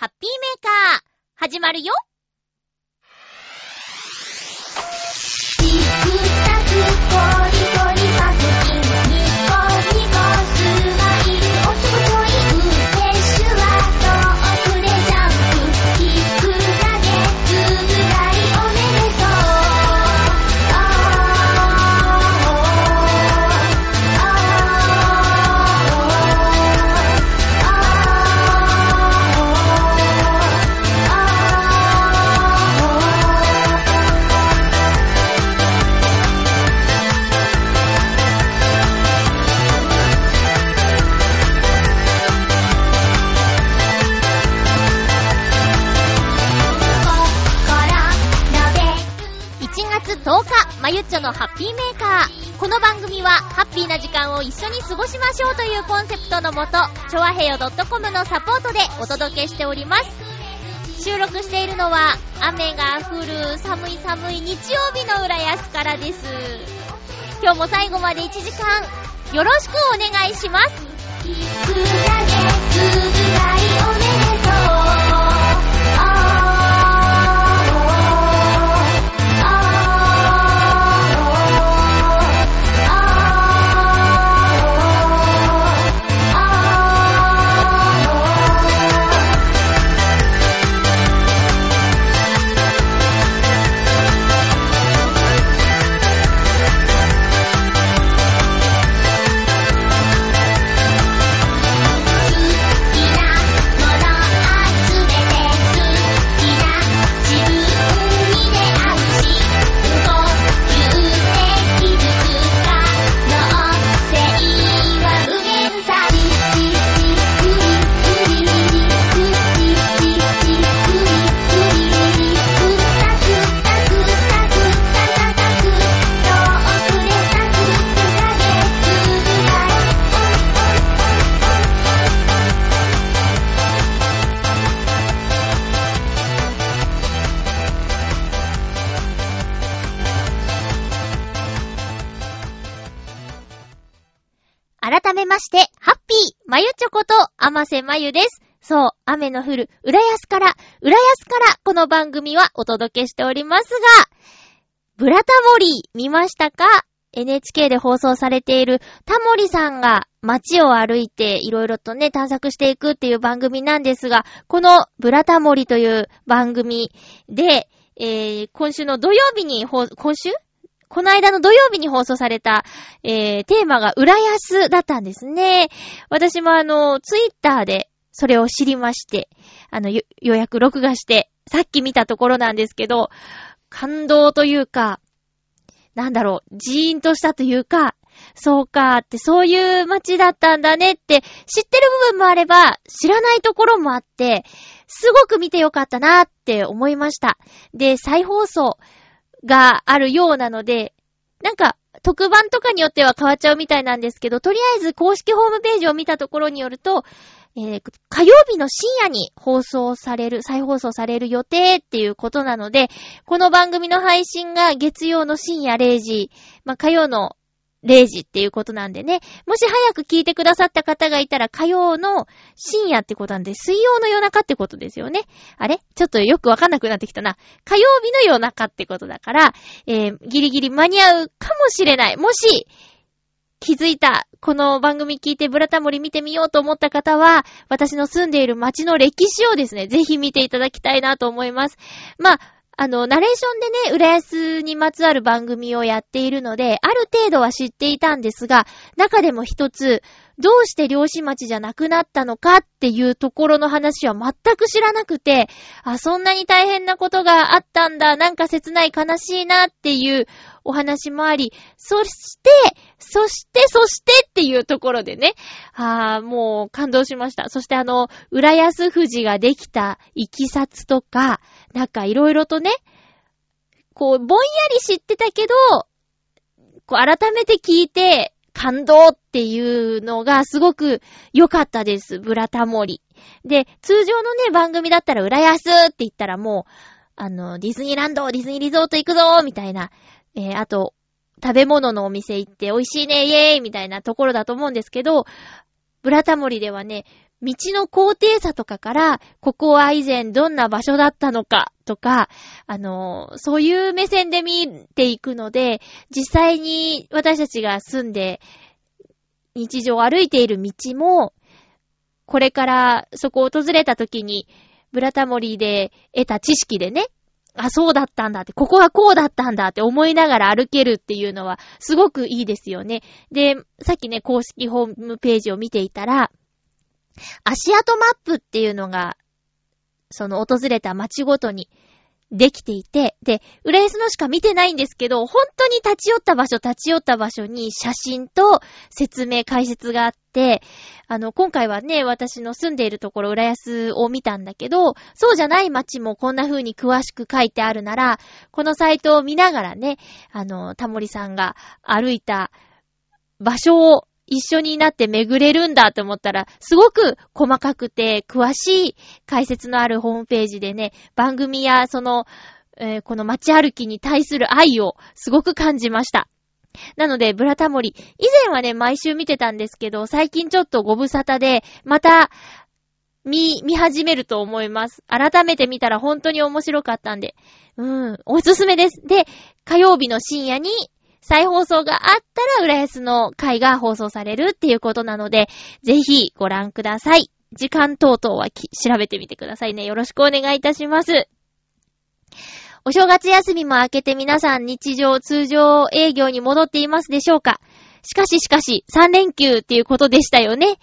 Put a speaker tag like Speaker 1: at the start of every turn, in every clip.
Speaker 1: ハッピーメーカー、始まるよ。ゆっちょのハッピーメーカー。この番組は、ハッピーな時間を一緒に過ごしましょうというコンセプトのもと、ちょわへよ .com のサポートでお届けしております。収録しているのは、雨が降る寒い寒い日曜日の浦安からです。今日も最後まで1時間、よろしくお願いします。まゆです。そう、雨の降る、浦安から、浦安から、この番組はお届けしておりますが、ブラタモリ、見ましたか ?NHK で放送されている、タモリさんが街を歩いていろいろとね、探索していくっていう番組なんですが、このブラタモリという番組で、えー、今週の土曜日に、今週？この間の土曜日に放送された、えー、テーマが浦安だったんですね。私もあの、ツイッターでそれを知りまして、あの、予約録画して、さっき見たところなんですけど、感動というか、なんだろう、ジーンとしたというか、そうかって、そういう街だったんだねって、知ってる部分もあれば、知らないところもあって、すごく見てよかったなって思いました。で、再放送があるようなので、なんか、特番とかによっては変わっちゃうみたいなんですけど、とりあえず公式ホームページを見たところによると、えー火曜日の深夜に放送される、再放送される予定っていうことなので、この番組の配信が月曜の深夜0時、まあ、火曜の0時っていうことなんでね、もし早く聞いてくださった方がいたら火曜の深夜ってことなんで、水曜の夜中ってことですよね。あれ？ちょっとよくわかんなくなってきたな。火曜日の夜中ってことだから、えー、ギリギリ間に合うかもしれない。もし、気づいた、この番組聞いてブラタモリ見てみようと思った方は、私の住んでいる街の歴史をですね、ぜひ見ていただきたいなと思います。まあ、あの、ナレーションでね、浦安にまつわる番組をやっているので、ある程度は知っていたんですが、中でも一つ、どうして漁師町じゃなくなったのかっていうところの話は全く知らなくて、あ、そんなに大変なことがあったんだ、なんか切ない悲しいなっていうお話もあり、そして、そして、そしてっていうところでね、あーもう感動しました。そしてあの、浦安富士ができたいきさつとか、なんかいろいろとね、こう、ぼんやり知ってたけど、こう、改めて聞いて、感動っていうのがすごく良かったです。ブラタモリ。で、通常のね、番組だったら、浦安って言ったらもう、あの、ディズニーランド、ディズニーリゾート行くぞみたいな、えー、あと、食べ物のお店行って美味しいね、イエーイみたいなところだと思うんですけど、ブラタモリではね、道の高低差とかから、ここは以前どんな場所だったのかとか、あの、そういう目線で見ていくので、実際に私たちが住んで、日常歩いている道も、これからそこを訪れた時に、ブラタモリで得た知識でね、あ、そうだったんだって、ここはこうだったんだって思いながら歩けるっていうのは、すごくいいですよね。で、さっきね、公式ホームページを見ていたら、足跡マップっていうのが、その訪れた街ごとにできていて、で、浦安のしか見てないんですけど、本当に立ち寄った場所、立ち寄った場所に写真と説明、解説があって、あの、今回はね、私の住んでいるところ、浦安を見たんだけど、そうじゃない街もこんな風に詳しく書いてあるなら、このサイトを見ながらね、あの、タモリさんが歩いた場所を一緒になって巡れるんだと思ったら、すごく細かくて詳しい解説のあるホームページでね、番組やその、えーこの街歩きに対する愛をすごく感じました。なので、ブラタモリ、以前はね、毎週見てたんですけど、最近ちょっとご無沙汰で、また、見、見始めると思います。改めて見たら本当に面白かったんで。うん、おすすめです。で、火曜日の深夜に再放送があったら、浦安の回が放送されるっていうことなので、ぜひご覧ください。時間等々は調べてみてくださいね。よろしくお願いいたします。お正月休みも明けて皆さん日常、通常営業に戻っていますでしょうか？しかししかし、3連休っていうことでしたよね。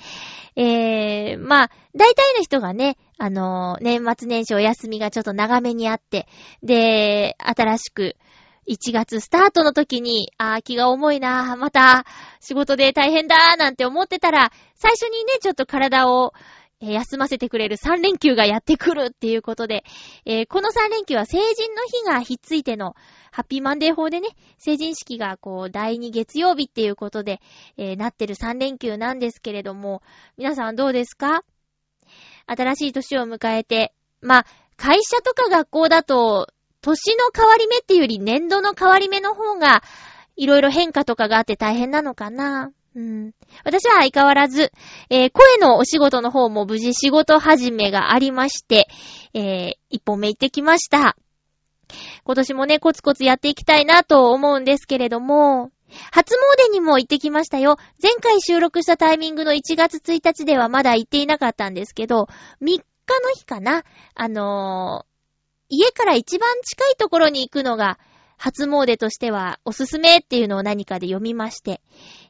Speaker 1: えー、まあ、大体の人がね、あのー年末年始お休みがちょっと長めにあって、で、新しく、1月スタートの時に、あー気が重いなまた仕事で大変だなんて思ってたら、最初にね、ちょっと体を、えー休ませてくれる3連休がやってくるっていうことで、えーこの3連休は成人の日がひっついての、ハッピーマンデー法でね、成人式がこう、第2月曜日っていうことで、えーなってる3連休なんですけれども、皆さんどうですか？新しい年を迎えて、まあ、会社とか学校だと、年の変わり目っていうより年度の変わり目の方が、いろいろ変化とかがあって大変なのかな。うん。私は相変わらず、えー声のお仕事の方も無事仕事始めがありまして、えー一本目行ってきました。今年もね、コツコツやっていきたいなと思うんですけれども、初詣にも行ってきましたよ。前回収録したタイミングの1月1日ではまだ行っていなかったんですけど、3日の日かなあのー家から一番近いところに行くのが、初詣としてはおすすめっていうのを何かで読みまして、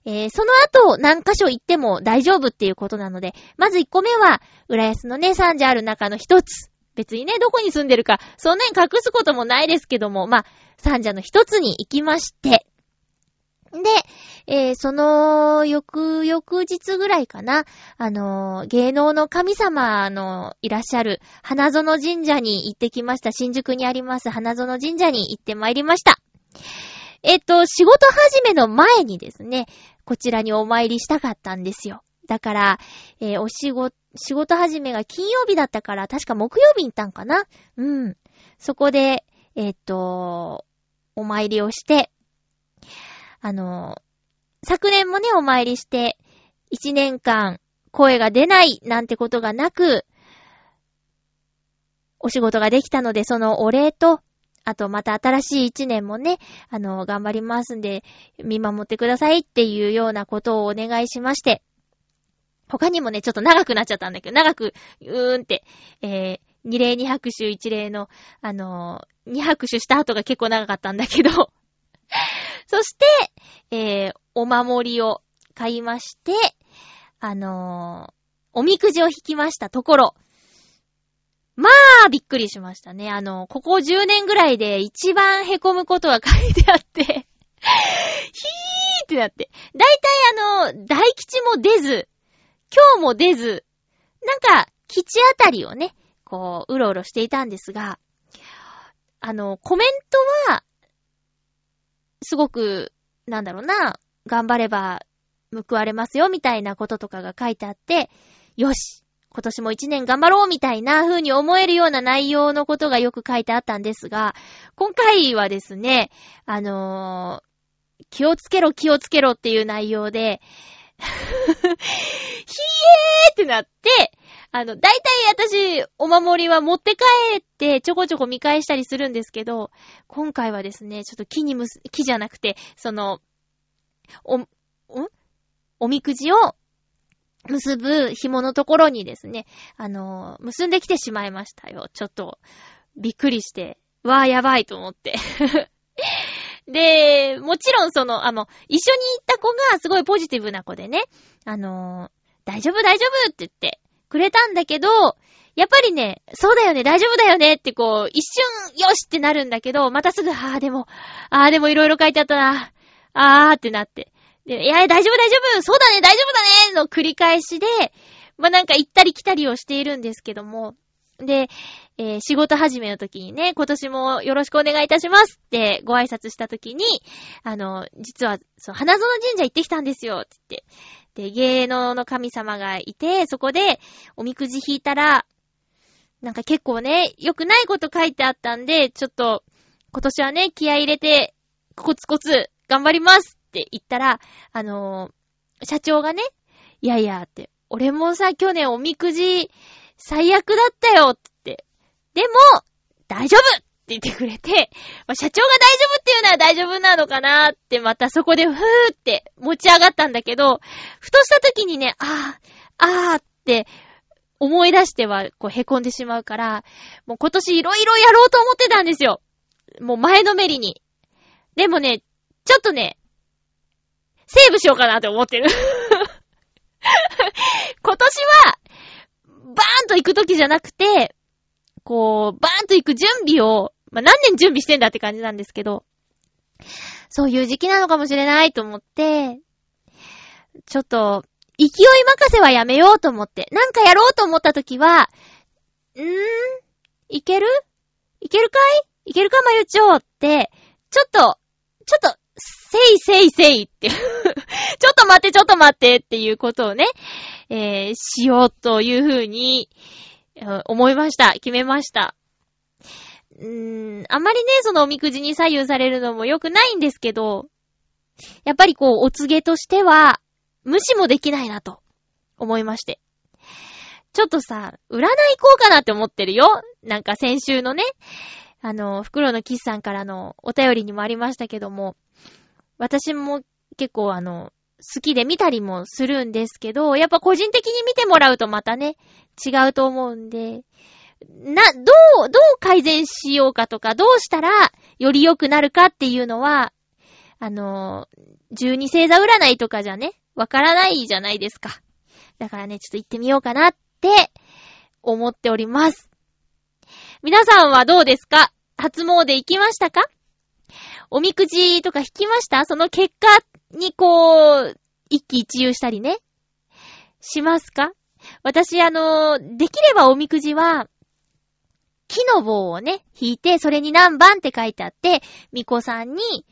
Speaker 1: えーその後何箇所行っても大丈夫っていうことなので、まず1個目は、浦安のね、三者ある中の一つ。別にね、どこに住んでるか、そんなに隠すこともないですけども、まあ、三者の一つに行きまして、で、えーその、翌、翌日ぐらいかな、あのー芸能の神様のいらっしゃる花園神社に行ってきました。新宿にあります花園神社に行ってまいりました。えっと、仕事始めの前にですね、こちらにお参りしたかったんですよ。だから、えお仕事、仕事始めが金曜日だったから、確か木曜日に行ったんかな？うん。そこで、えっと、お参りをして、あの、昨年もね、お参りして、一年間声が出ないなんてことがなく、お仕事ができたので、そのお礼と、あとまた新しい一年もね、あの、頑張りますんで、見守ってくださいっていうようなことをお願いしまして、他にもね、ちょっと長くなっちゃったんだけど、長く、うーんって、えー、二礼二拍手一礼の、あのー二拍手した後が結構長かったんだけど、そして、えー、お守りを買いまして、あのーおみくじを引きましたところ、まあ、びっくりしましたね。あの、ここ10年ぐらいで一番凹むことが書いてあって、ヒーってなって。だいたいあの、大吉も出ず、今日も出ず、なんか、吉あたりをね、こう、うろうろしていたんですが、あの、コメントは、すごく、なんだろうな、頑張れば報われますよ、みたいなこととかが書いてあって、よし今年も一年頑張ろうみたいな風に思えるような内容のことがよく書いてあったんですが、今回はですね、あのー気をつけろ気をつけろっていう内容で、ひえーってなって、あの、大体私、お守りは持って帰ってちょこちょこ見返したりするんですけど、今回はですね、ちょっと木にむす、木じゃなくて、その、お、んおみくじを結ぶ紐のところにですね、あの、結んできてしまいましたよ。ちょっと、びっくりして、わーやばいと思って。で、もちろんその、あの、一緒に行った子がすごいポジティブな子でね、あの大丈夫大丈夫って言ってくれたんだけど、やっぱりね、そうだよね、大丈夫だよねってこう、一瞬、よしってなるんだけど、またすぐ、ああ、でも、ああ、でもいろいろ書いてあったな、あーってなって。で、いや、大丈夫大丈夫そうだね大丈夫だねの繰り返しで、まあ、なんか行ったり来たりをしているんですけども、で、えー仕事始めの時にね、今年もよろしくお願いいたしますってご挨拶した時に、あの、実は、そう、花園神社行ってきたんですよって言って。で、芸能の神様がいて、そこでおみくじ引いたら、なんか結構ね、良くないこと書いてあったんで、ちょっと、今年はね、気合入れて、コツコツ、頑張りますって言ったら、あのー社長がね、いやいやって、俺もさ、去年おみくじ、最悪だったよって。でも、大丈夫って言ってくれて、まあ社長が大丈夫っていうのは大丈夫なのかなって、またそこでふーって持ち上がったんだけど、ふとした時にね、あー、あーって思い出しては、こう、凹んでしまうから、もう今年いろいろやろうと思ってたんですよ。もう前のめりに。でもね、ちょっとね、セーブしようかなって思ってる。今年は、バーンと行く時じゃなくて、こう、バーンと行く準備を、まあ、何年準備してんだって感じなんですけど、そういう時期なのかもしれないと思って、ちょっと、勢い任せはやめようと思って、なんかやろうと思った時は、んーいける？いけるかい？いけるかまゆちょうって、ちょっと、ちょっと、せいせいせいって、ちょっと待って、ちょっと待ってっていうことをね、えー、しようというふうに、思いました。決めました。うーん、あまりね、そのおみくじに左右されるのも良くないんですけど、やっぱりこう、お告げとしては、無視もできないなと、思いまして。ちょっとさ、占い行こうかなって思ってるよ。なんか先週のね、あの、袋のキスさんからのお便りにもありましたけども、私も結構あの、好きで見たりもするんですけど、やっぱ個人的に見てもらうとまたね、違うと思うんで、な、どう、どう改善しようかとか、どうしたらより良くなるかっていうのは、あの、十二星座占いとかじゃね、わからないじゃないですか。だからね、ちょっと行ってみようかなって思っております。皆さんはどうですか？初詣行きましたか？おみくじとか引きました？その結果にこう、一喜一憂したりね。しますか？私、あの、できればおみくじは、木の棒をね、引いて、それに何番って書いてあって、みこさんに、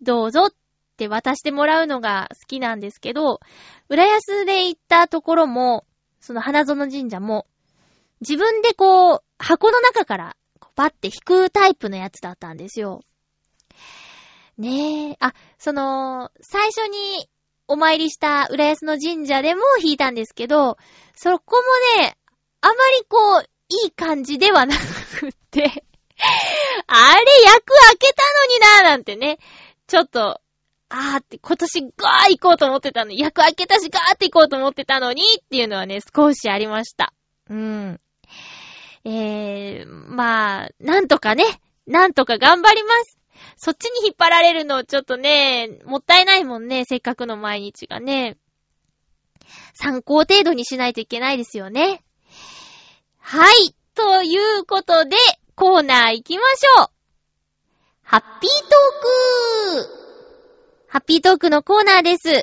Speaker 1: どうぞって渡してもらうのが好きなんですけど、浦安で行ったところも、その花園神社も、自分でこう、箱の中から、パッて引くタイプのやつだったんですよ。ねえ。あ、その、最初にお参りした浦安の神社でも引いたんですけど、そこもね、あまりこう、いい感じではなくって、あれ、役開けたのになーなんてね、ちょっと、あーって、今年ガー行こうと思ってたのに、役開けたしガーって行こうと思ってたのにっていうのはね、少しありました。うん。えー、まあ、なんとかね、なんとか頑張ります。そっちに引っ張られるのちょっとね、もったいないもんね、せっかくの毎日がね。参考程度にしないといけないですよね。はい。ということで、コーナー行きましょう。ハッピートークハッピートークのコーナーです。今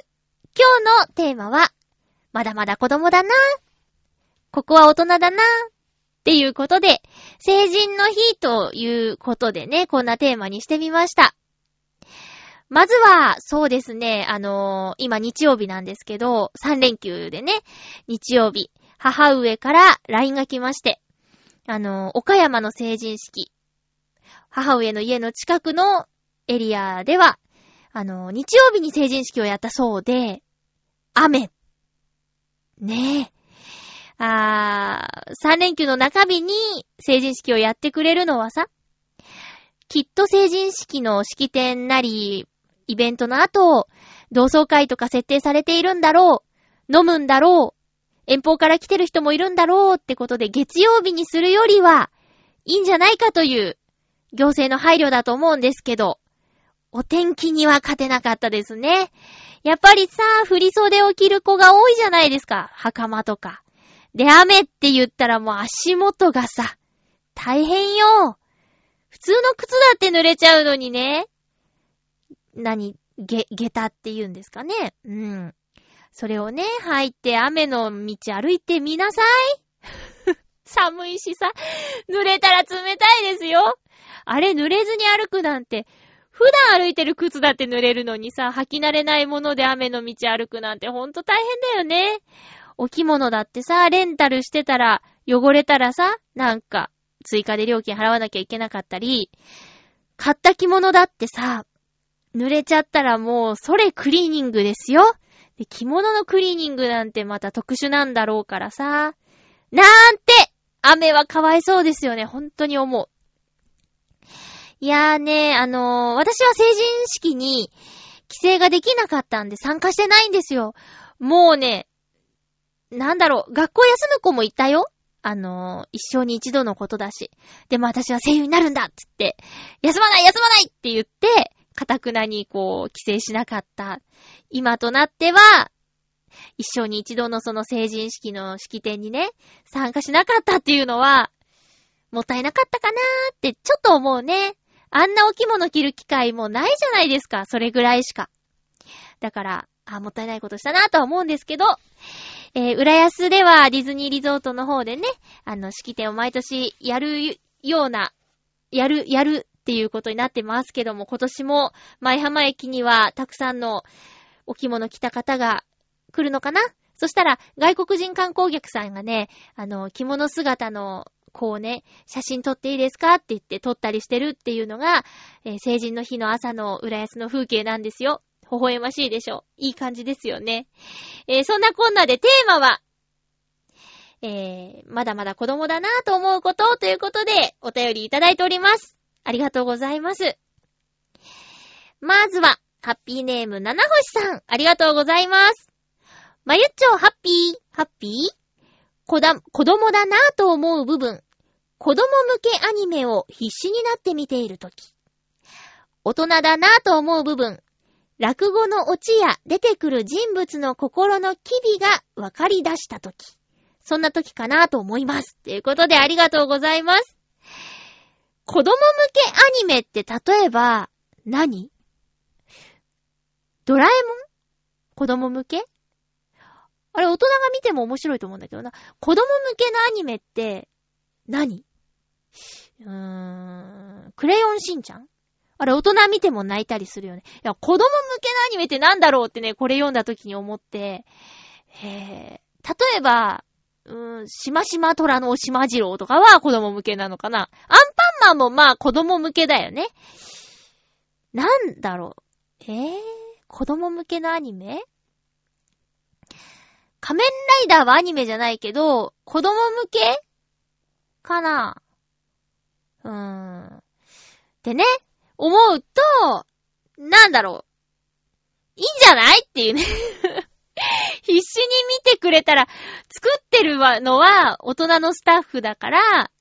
Speaker 1: 日のテーマは、まだまだ子供だな。ここは大人だな。っていうことで、成人の日ということでね、こんなテーマにしてみました。まずは、そうですね、あのー今日曜日なんですけど、3連休でね、日曜日、母上から LINE が来まして、あの岡山の成人式、母上の家の近くのエリアでは、あの日曜日に成人式をやったそうで、雨。ねえ。あー、3連休の中日に成人式をやってくれるのはさ、きっと成人式の式典なり、イベントの後、同窓会とか設定されているんだろう。飲むんだろう。遠方から来てる人もいるんだろうってことで月曜日にするよりは、いいんじゃないかという行政の配慮だと思うんですけど、お天気には勝てなかったですね。やっぱりさ、振り袖を着る子が多いじゃないですか。袴とか。で、雨って言ったらもう足元がさ、大変よ。普通の靴だって濡れちゃうのにね。何、げ、下駄って言うんですかね。うん。それをね、履いて雨の道歩いてみなさい。寒いしさ、濡れたら冷たいですよ。あれ濡れずに歩くなんて、普段歩いてる靴だって濡れるのにさ、履き慣れないもので雨の道歩くなんてほんと大変だよね。お着物だってさ、レンタルしてたら、汚れたらさ、なんか、追加で料金払わなきゃいけなかったり、買った着物だってさ、濡れちゃったらもう、それクリーニングですよ。で、着物のクリーニングなんてまた特殊なんだろうからさ。なんて雨はかわいそうですよね。本当に思う。いやーね、あのー、私は成人式に帰省ができなかったんで参加してないんですよ。もうね、なんだろう、学校休む子もいたよ。あのー、一生に一度のことだし。でも私は声優になるんだっつって、休まない休まないって言って、かたくなにこう、帰省しなかった。今となっては、一生に一度のその成人式の式典にね、参加しなかったっていうのは、もったいなかったかなーってちょっと思うね。あんなお着物着る機会もないじゃないですか。それぐらいしか。だから、あ、もったいないことしたなとは思うんですけど、えー、浦安ではディズニーリゾートの方でね、あの、式典を毎年やるような、やる、やるっていうことになってますけども、今年も舞浜駅にはたくさんのお着物着た方が来るのかな？そしたら、外国人観光客さんがね、あの、着物姿の、こうね、写真撮っていいですかって言って撮ったりしてるっていうのが、えー、成人の日の朝の浦安の風景なんですよ。微笑ましいでしょ？いい感じですよね。えー、そんなこんなでテーマは、えー、まだまだ子供だなぁと思うことということで、お便りいただいております。ありがとうございます。まずは、ハッピーネーム七星さん、ありがとうございます。まゆっちょハッピー、ハッピー？子だ、子供だなぁと思う部分。子供向けアニメを必死になって見ているとき。大人だなぁと思う部分。落語のオチや出てくる人物の心の機微が分かり出したとき。そんなときかなと思います。ということでありがとうございます。子供向けアニメって例えば何、ドラえもん？子供向け？あれ、大人が見ても面白いと思うんだけどな。子供向けのアニメって何、うーん、クレヨンしんちゃん？あれ、大人見ても泣いたりするよね。いや、子供向けのアニメってなんだろうってね、これ読んだ時に思って、へー、例えば、うーん、しましま虎のしまじろうとかは子供向けなのかな。アンパンマンもまあ子供向けだよね。なんだろう？えー、子供向けのアニメ？仮面ライダーはアニメじゃないけど、子供向けかな？うーん。でね、思うと、なんだろう。いいんじゃないっていうね。必死に見てくれたら、作ってるのは大人のスタッフだから、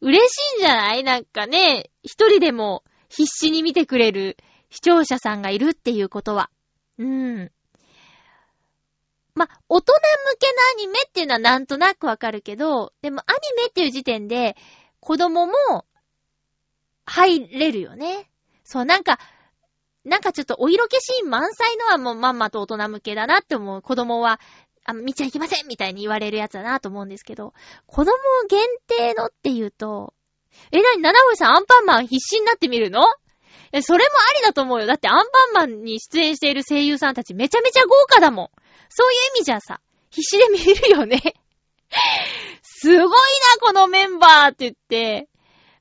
Speaker 1: 嬉しいんじゃない？なんかね、一人でも必死に見てくれる。視聴者さんがいるっていうことは。うん。ま、大人向けのアニメっていうのはなんとなくわかるけど、でもアニメっていう時点で子供も入れるよね。そう、なんか、なんかちょっとお色気シーン満載のはもうまんまと大人向けだなって思う。子供は、あ、見ちゃいけませんみたいに言われるやつだなと思うんですけど、子供限定のって言うと、え、なに、七星さんアンパンマン必死になってみるの？え、それもありだと思うよ。だってアンパンマンに出演している声優さんたちめちゃめちゃ豪華だもん。そういう意味じゃさ、必死で見るよね。すごいな、このメンバーって言って、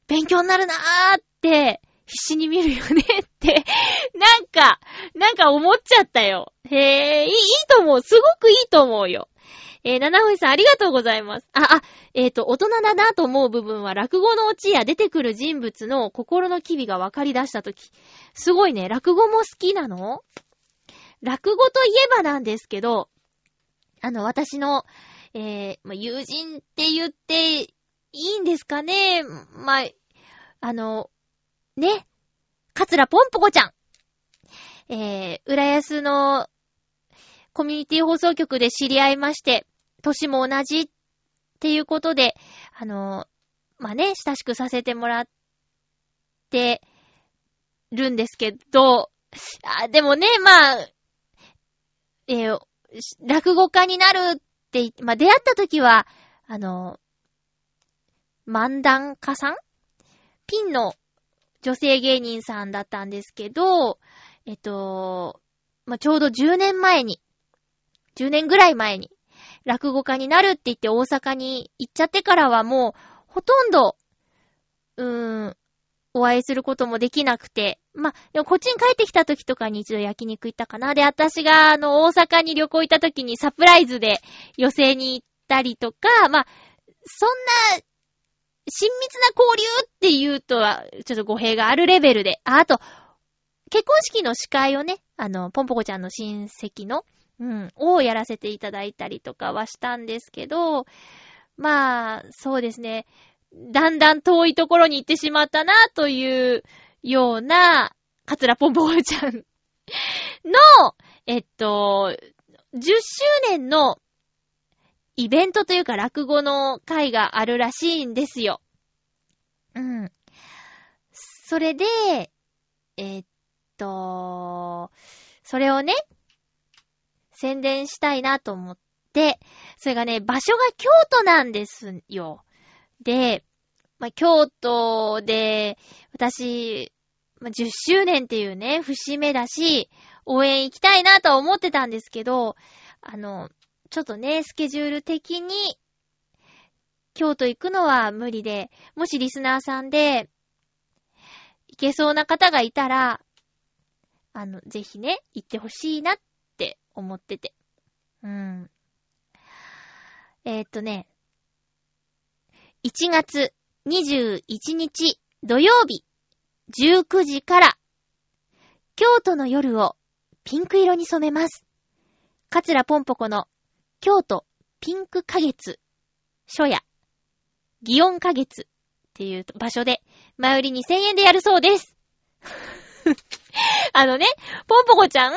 Speaker 1: 勉強になるなーって必死に見るよねって、なんか、なんか思っちゃったよ。へえ、いい、いいと思う。すごくいいと思うよ。えー、七星さんありがとうございます。あ、あ、えっ、と、大人だなと思う部分は、落語のオチや出てくる人物の心の機微が分かり出したとき。すごいね、落語も好きなの？落語といえばなんですけど、あの、私の、えー、まあ、友人って言っていいんですかね？まあ、あの、ね、カツラポンポコちゃん。えー、浦安のコミュニティ放送局で知り合いまして、年も同じっていうことで、あの、まあ、ね、親しくさせてもらってるんですけど、あでもね、まあ、えー落語家になるって、まあ、出会った時は、あの、漫談家さん？ピンの女性芸人さんだったんですけど、えっと、まあ、ちょうど10年前に、10年ぐらい前に、落語家になるって言って大阪に行っちゃってからはもう、ほとんど、うーん、お会いすることもできなくて、まあ、でもこっちに帰ってきた時とかに一度焼肉行ったかな。で、私があの、大阪に旅行行った時にサプライズで寄席に行ったりとか、まあ、そんな、親密な交流って言うとは、ちょっと語弊があるレベルで。あ、あと、結婚式の司会をね、あの、ポンポコちゃんの親戚の、うん、をやらせていただいたりとかはしたんですけど、まあ、そうですね。だんだん遠いところに行ってしまったな、というような、カツラポンポコちゃんの、えっと、10周年のイベントというか落語の会があるらしいんですよ。うん。それで、えっと、それをね、宣伝したいなと思って、それがね、場所が京都なんですよ。で、まあ、京都で、私、まあ、10周年っていうね、節目だし、応援行きたいなとは思ってたんですけど、あの、ちょっとね、スケジュール的に、京都行くのは無理で、もしリスナーさんで、行けそうな方がいたら、あの、ぜひね、行ってほしいなっ思ってて。うん。えーっとね、1月21日土曜日19時から、京都の夜をピンク色に染めます。カツラポンポコの京都ピンク花月書や、祇園花月っていう場所で、前売り2000円でやるそうです。あのね、ポンポコちゃん、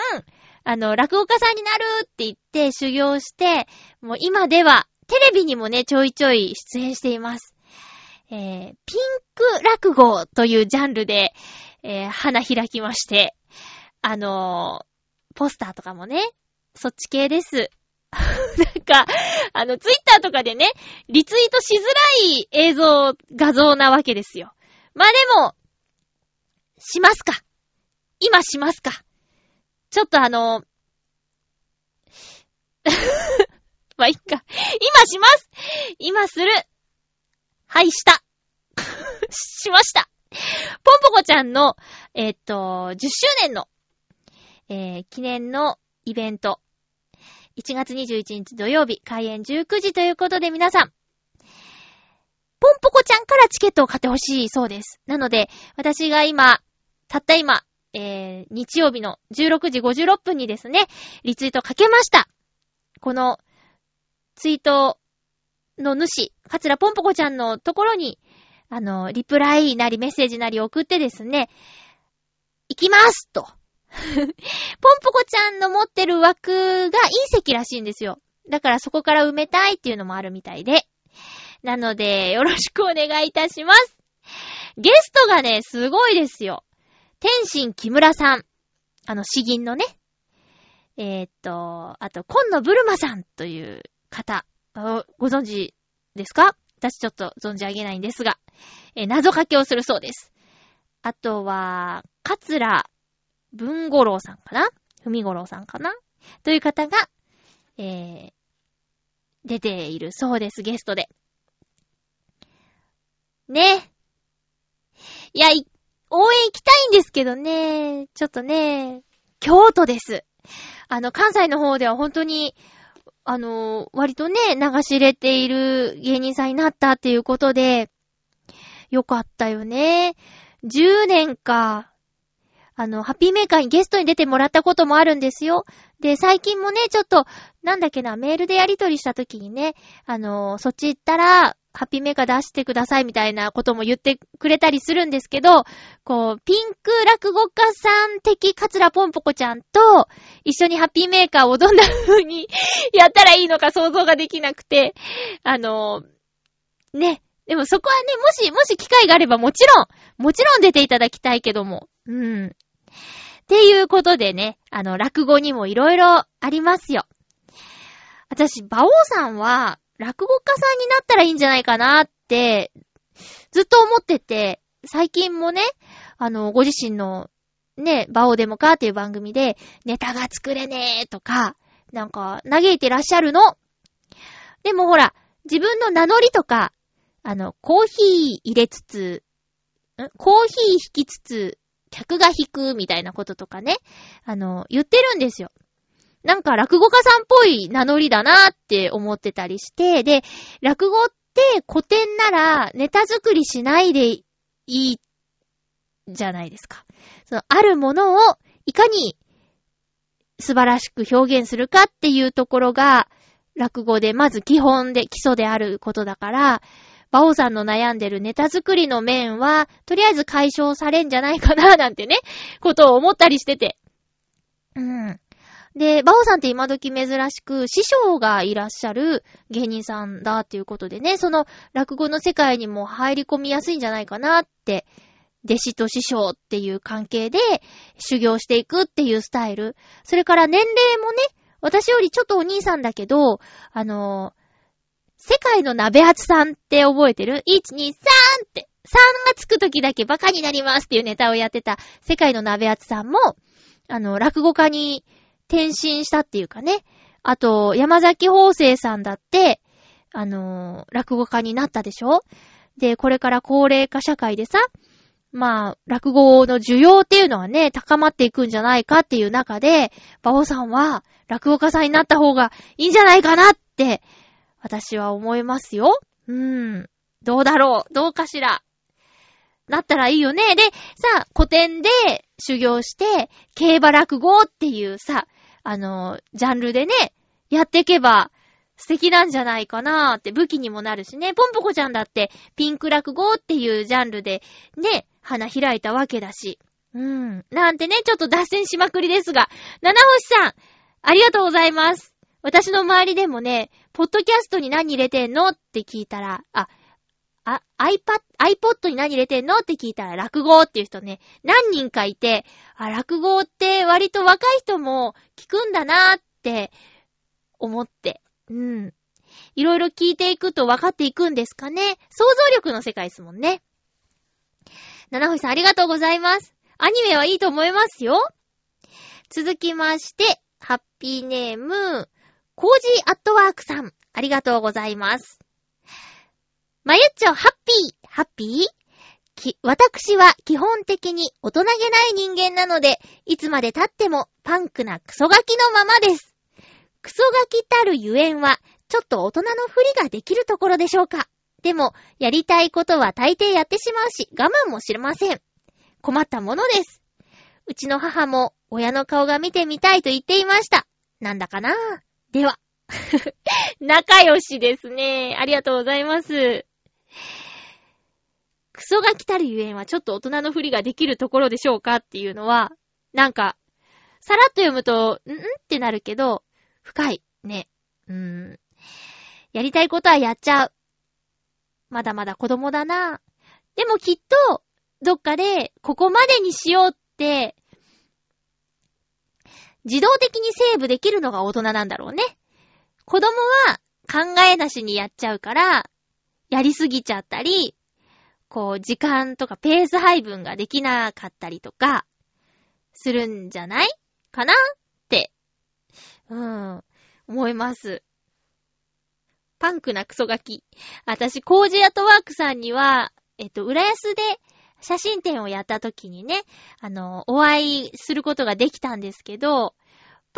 Speaker 1: あの、落語家さんになるって言って修行して、もう今では、テレビにもね、ちょいちょい出演しています。えー、ピンク落語というジャンルで、えー、花開きまして、あのーポスターとかもね、そっち系です。なんか、あの、ツイッターとかでね、リツイートしづらい映像、画像なわけですよ。まあでも、しますか。今しますか。ちょっとあの、まあ、いっか。今します今するはい、した。しました。ポンポコちゃんの、えーっと、10周年の、えー記念のイベント。1月21日土曜日、開演19時ということで皆さん、ポンポコちゃんからチケットを買ってほしいそうです。なので、私が今、たった今、えー、日曜日の16時56分にですね、リツイートかけました。この、ツイートの主、カツラポンポコちゃんのところに、あの、リプライなりメッセージなり送ってですね、行きますと。ポンポコちゃんの持ってる枠が隕石らしいんですよ。だからそこから埋めたいっていうのもあるみたいで。なので、よろしくお願いいたします。ゲストがね、すごいですよ。天心木村さん。あの、詩吟のね。えーっと、あと、今野ブルマさんという方。ご存知ですか？私ちょっと存じ上げないんですが。えー謎かけをするそうです。あとは、桂文五郎さんかな？文五郎さんかな？という方が、えー、出ているそうです、ゲストで。ね。いや、い応援行きたいんですけどね。ちょっとね、京都です。あの、関西の方では本当に、あの、割とね、流し入れている芸人さんになったっていうことで、よかったよね。10年か。あの、ハッピーメーカーにゲストに出てもらったこともあるんですよ。で、最近もね、ちょっと、なんだっけな、メールでやり取りした時にね、あの、そっち行ったら、ハッピーメーカー出してくださいみたいなことも言ってくれたりするんですけど、こう、ピンク落語家さん的カツラポンポコちゃんと一緒にハッピーメーカーをどんな風にやったらいいのか想像ができなくて、あの、ね。でもそこはね、もし、もし機会があればもちろん、もちろん出ていただきたいけども。うん。っていうことでね、あの、落語にもいろいろありますよ。私、馬王さんは、落語家さんになったらいいんじゃないかなって、ずっと思ってて、最近もね、あの、ご自身の、ね、馬王でもかっていう番組で、ネタが作れねーとか、なんか、嘆いてらっしゃるの。でもほら、自分の名乗りとか、あの、コーヒー入れつつ、ん？コーヒー引きつつ、客が引くみたいなこととかね、あの、言ってるんですよ。なんか落語家さんっぽい名乗りだなって思ってたりして、で、落語って古典ならネタ作りしないでいいじゃないですか。その、あるものをいかに素晴らしく表現するかっていうところが、落語でまず基本で基礎であることだから、バオさんの悩んでるネタ作りの面は、とりあえず解消されんじゃないかな、なんてね、ことを思ったりしてて。うん。で、バオさんって今時珍しく師匠がいらっしゃる芸人さんだっていうことでね、その落語の世界にも入り込みやすいんじゃないかなって、弟子と師匠っていう関係で修行していくっていうスタイル。それから年齢もね、私よりちょっとお兄さんだけど、あの世界の鍋厚さんって覚えてる ?1、2、3って。3がつくときだけバカになりますっていうネタをやってた世界の鍋厚さんも、あの、落語家に転身したっていうかね。あと、山崎法生さんだって、あの、落語家になったでしょ？で、これから高齢化社会でさ、まあ、落語の需要っていうのはね、高まっていくんじゃないかっていう中で、馬王さんは落語家さんになった方がいいんじゃないかなって、私は思いますよ。うーん。どうだろう？どうかしら？なったらいいよね。で、さ、古典で修行して、競馬落語っていうさ、あの、ジャンルでね、やっていけば素敵なんじゃないかなーって武器にもなるしね。ポンポコちゃんだってピンク落語っていうジャンルでね、花開いたわけだし。うん。なんてね、ちょっと脱線しまくりですが、七星さん、ありがとうございます。私の周りでもね、ポッドキャストに何入れてんの？って聞いたら、あ、あ、iPad、iPod に何入れてんのって聞いたら、落語っていう人ね、何人かいて、あ、落語って割と若い人も聞くんだなーって思って。うん。いろいろ聞いていくと分かっていくんですかね。想像力の世界ですもんね。七星さんありがとうございます。アニメはいいと思いますよ。続きまして、ハッピーネーム、コージーアットワークさん、ありがとうございます。まゆっちょ、ハッピー、ハッピー？き、私は基本的に大人げない人間なので、いつまで経ってもパンクなクソガキのままです。クソガキたるゆえんは、ちょっと大人のふりができるところでしょうか。でも、やりたいことは大抵やってしまうし、我慢もしれません。困ったものです。うちの母も、親の顔が見てみたいと言っていました。なんだかな？では。仲良しですね。ありがとうございます。クソが来たるゆえんはちょっと大人のふりができるところでしょうかっていうのは、なんか、さらっと読むと、ん？ん？ってなるけど、深い。ね。うーん。やりたいことはやっちゃう。まだまだ子供だな。でもきっと、どっかで、ここまでにしようって、自動的にセーブできるのが大人なんだろうね。子供は考えなしにやっちゃうから、やりすぎちゃったり、こう、時間とかペース配分ができなかったりとか、するんじゃないかな？って、うん、思います。パンクなクソガキ。私、コージアトワークさんには、えっと、浦安で、写真展をやった時にね、あの、お会いすることができたんですけど、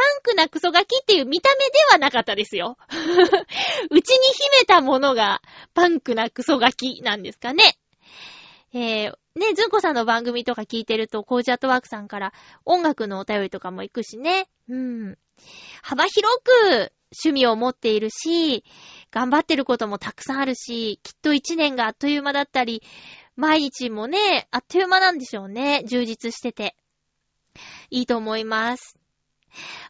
Speaker 1: パンクなクソガキっていう見た目ではなかったですよ。うちに秘めたものがパンクなクソガキなんですかね。えー、ね、ずんこさんの番組とか聞いてると、コーチアットワークさんから音楽のお便りとかも行くしね。うん。幅広く趣味を持っているし、頑張ってることもたくさんあるし、きっと一年があっという間だったり、毎日もね、あっという間なんでしょうね。充実してて。いいと思います。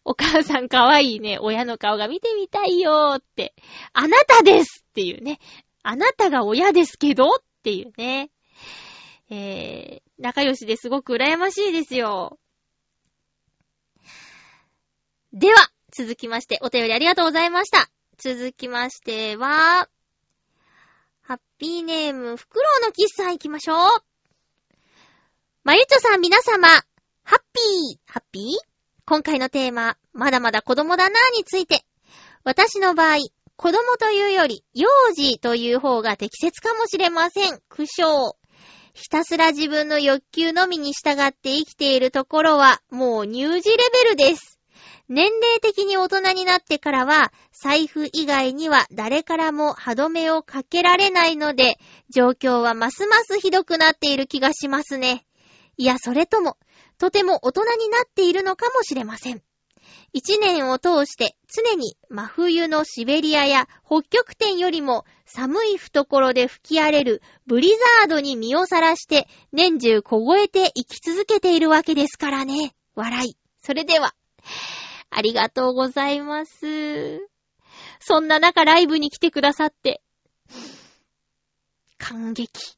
Speaker 1: お母さんかわいいね、親の顔が見てみたいよーって。あなたですっていうね。あなたが親ですけどっていうね。えー、仲良しですごく羨ましいですよ。では、続きまして、お便りありがとうございました。続きましては、ハッピーネーム、フクロウのキスさん行きましょう。まゆちょさん皆様、ハッピー、ハッピー？今回のテーマ、まだまだ子供だなぁについて。私の場合、子供というより、幼児という方が適切かもしれません。苦笑。ひたすら自分の欲求のみに従って生きているところは、もう乳児レベルです。年齢的に大人になってからは、財布以外には誰からも歯止めをかけられないので、状況はますますひどくなっている気がしますね。いや、それとも、とても大人になっているのかもしれません。一年を通して常に真冬のシベリアや北極点よりも寒い懐で吹き荒れるブリザードに身をさらして年中凍えて生き続けているわけですからね。笑い。それでは。ありがとうございます。そんな中ライブに来てくださって、感激。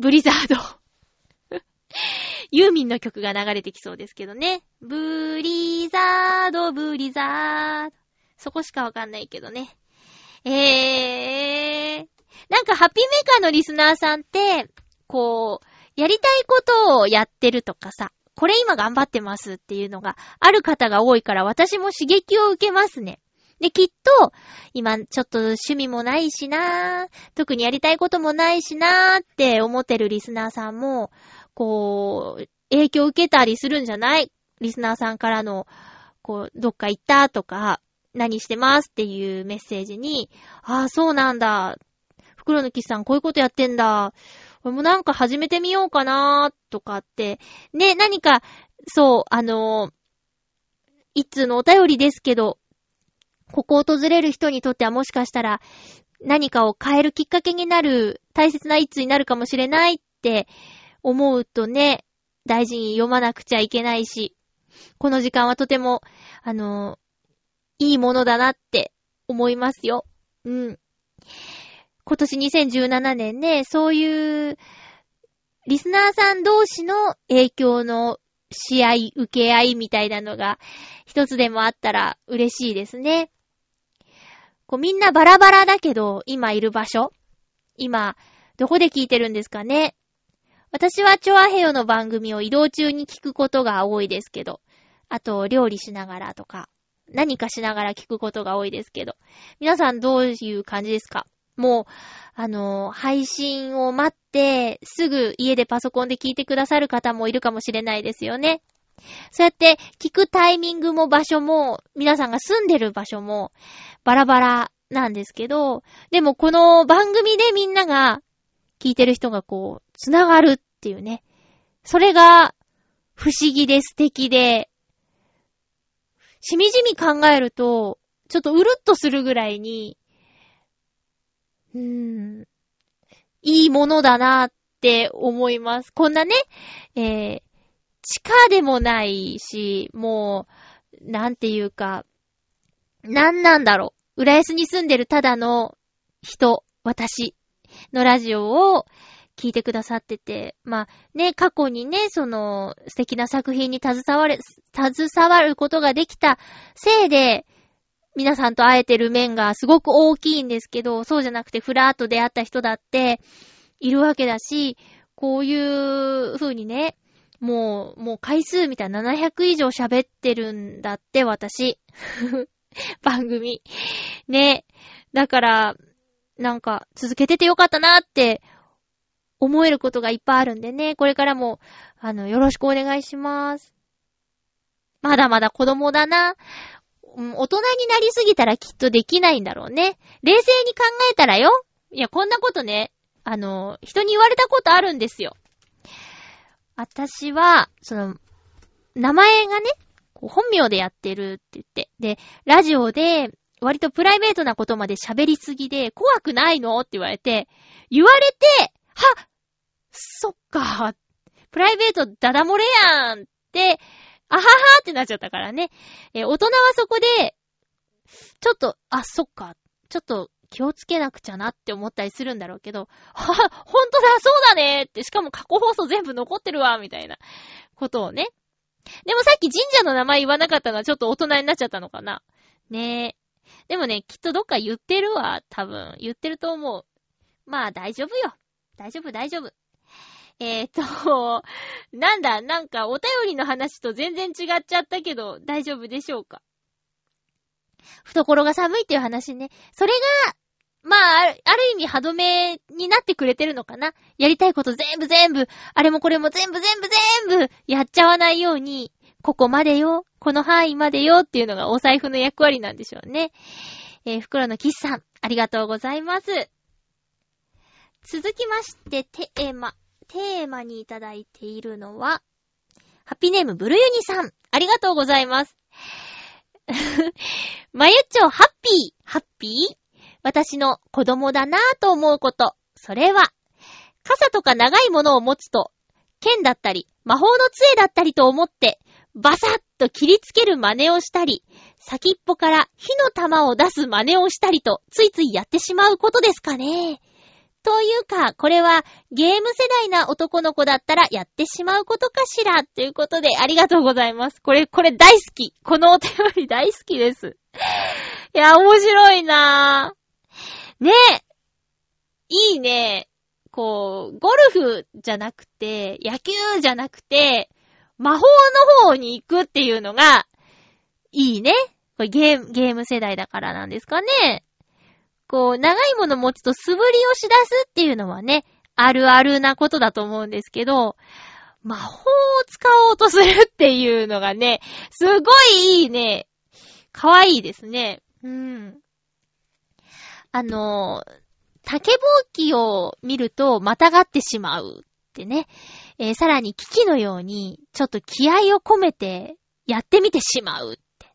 Speaker 1: ブリザード。ユーミンの曲が流れてきそうですけどね。ブリザード、ブリザード。そこしかわかんないけどね。えー。なんかハッピーメーカーのリスナーさんって、こう、やりたいことをやってるとかさ、これ今頑張ってますっていうのがある方が多いから私も刺激を受けますね。で、きっと、今ちょっと趣味もないしな特にやりたいこともないしなーって思ってるリスナーさんも、こう、影響を受けたりするんじゃない？リスナーさんからの、こう、どっか行ったとか、何してますっていうメッセージに、ああ、そうなんだ。袋抜きさんこういうことやってんだ。これもなんか始めてみようかなとかって、ね、何か、そう、あのー、一通のお便りですけど、ここを訪れる人にとってはもしかしたら、何かを変えるきっかけになる、大切な一通になるかもしれないって思うとね、大事に読まなくちゃいけないし、この時間はとても、あの、いいものだなって思いますよ。うん。今年2017年ね、そういう、リスナーさん同士の影響の試合、受け合いみたいなのが一つでもあったら嬉しいですね。こうみんなバラバラだけど、今いる場所今、どこで聞いてるんですかね私はチョアヘヨの番組を移動中に聞くことが多いですけど、あと料理しながらとか、何かしながら聞くことが多いですけど、皆さんどういう感じですか？もう、あの、配信を待って、すぐ家でパソコンで聞いてくださる方もいるかもしれないですよね。そうやって聞くタイミングも場所も、皆さんが住んでる場所もバラバラなんですけど、でもこの番組でみんなが聞いてる人がこう、つながるっていうね。それが不思議で素敵で、しみじみ考えると、ちょっとうるっとするぐらいに、うーん、いいものだなって思います。こんなね、えー、地下でもないし、もう、なんていうか、なんなんだろう。浦安に住んでるただの人、私のラジオを聞いてくださってて、まあね、過去にね、その素敵な作品に携わる、携わることができたせいで、皆さんと会えてる面がすごく大きいんですけど、そうじゃなくてフラーっと出会った人だっているわけだし、こういう風にね、もう、もう回数みたいな700以上喋ってるんだって、私。番組。ね。だから、なんか、続けててよかったなって思えることがいっぱいあるんでね、これからも、あの、よろしくお願いします。まだまだ子供だな。大人になりすぎたらきっとできないんだろうね。冷静に考えたらよ。いや、こんなことね、あの、人に言われたことあるんですよ。私は、その、名前がね、本名でやってるって言って。で、ラジオで、割とプライベートなことまで喋りすぎで、怖くないの？って言われて、言われて、はっそっか。プライベートダダ漏れやんって、あははってなっちゃったからね。え大人はそこで、ちょっと、あ、そっか。ちょっと気をつけなくちゃなって思ったりするんだろうけど、は、ほんとだ、そうだねって、しかも過去放送全部残ってるわ、みたいなことをね。でもさっき神社の名前言わなかったのはちょっと大人になっちゃったのかな。ねえ。でもね、きっとどっか言ってるわ、多分。言ってると思う。まあ大丈夫よ。大丈夫、大丈夫。えーと、なんだ、なんかお便りの話と全然違っちゃったけど、大丈夫でしょうか？懐が寒いっていう話ね。それが、まあ、ある意味歯止めになってくれてるのかな？やりたいこと全部全部、あれもこれも全部全部全部、やっちゃわないように、ここまでよ、この範囲までよっていうのがお財布の役割なんでしょうね。えー、袋のキスさん、ありがとうございます。続きまして、テーマ、テーマにいただいているのは、ハッピーネームブルユニさん、ありがとうございます。まゆっちょ、ハッピー、ハッピー？私の子供だなぁと思うこと。それは、傘とか長いものを持つと、剣だったり、魔法の杖だったりと思って、バサッと切りつける真似をしたり、先っぽから火の玉を出す真似をしたりと、ついついやってしまうことですかね。というか、これはゲーム世代な男の子だったらやってしまうことかしら。ということで、ありがとうございます。これ、これ大好き。このお手振り大好きです。いや、面白いなぁ。ねえ。いいね。こう、ゴルフじゃなくて、野球じゃなくて、魔法の方に行くっていうのが、いいね。これゲーム、ゲーム世代だからなんですかね。こう、長いもの持つと素振りをし出すっていうのはね、あるあるなことだと思うんですけど、魔法を使おうとするっていうのがね、すごいいいね。かわいいですね。うん。あの、竹ぼうきを見るとまたがってしまうってね。えーさらに危機のように、ちょっと気合を込めてやってみてしまうって。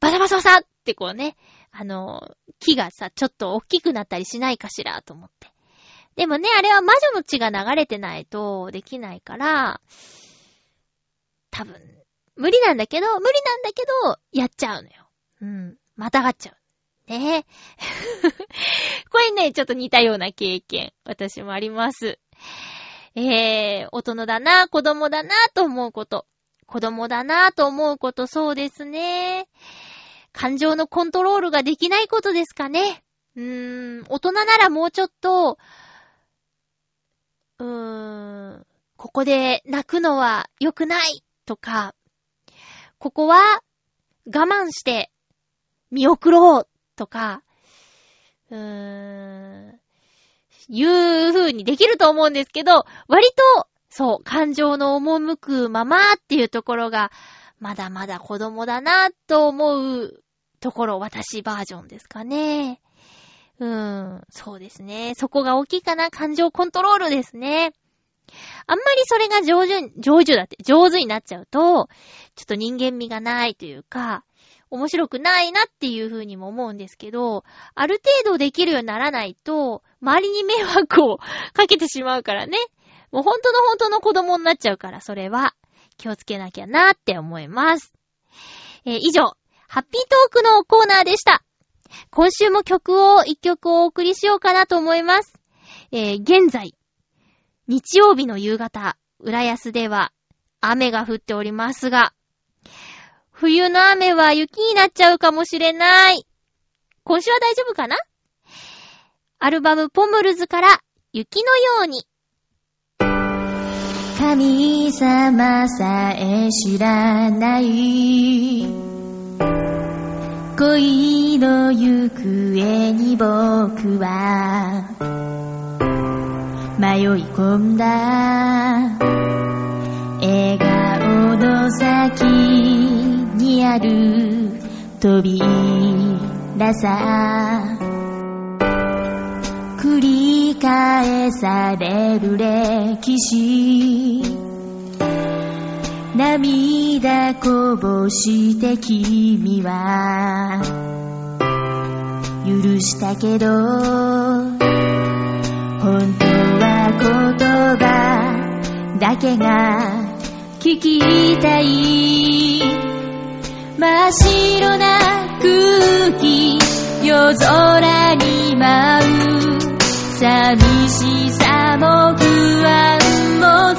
Speaker 1: バサバサバサってこうね、あの、木がさ、ちょっと大きくなったりしないかしらと思って。でもね、あれは魔女の血が流れてないとできないから、多分、無理なんだけど、無理なんだけど、やっちゃうのよ。うん。またがっちゃう。ねえ。これね、ちょっと似たような経験、私もあります。えー、大人だな、子供だなと思うこと。子供だなと思うこと、そうですね。感情のコントロールができないことですかね。うーん、大人ならもうちょっと、うーん、ここで泣くのは良くないとか、ここは我慢して見送ろうとか、うーん、いう風にできると思うんですけど、割と、そう、感情の赴くままっていうところが、まだまだ子供だなと思うところ、私バージョンですかね。うーん、そうですね。そこが大きいかな。感情コントロールですね。あんまりそれが上手、上手だって、上手になっちゃうと、ちょっと人間味がないというか、面白くないなっていう風にも思うんですけど、ある程度できるようにならないと、周りに迷惑をかけてしまうからね。もう本当の本当の子供になっちゃうから、それは気をつけなきゃなって思います。えー以上、ハッピートークのコーナーでした。今週も曲を一曲お送りしようかなと思います。えー現在、日曜日の夕方、浦安では雨が降っておりますが、冬の雨は雪になっちゃうかもしれない。今週は大丈夫かな？アルバムポムルズから雪のように。
Speaker 2: 神様さえ知らない恋の行方に僕は
Speaker 3: 迷い込んだ。笑顔の先にある扉さ。繰り返される歴史。涙こぼして君は。許したけど本当は言葉だけが聞きたい。真っ白な空気夜空に舞う。寂しさも不安も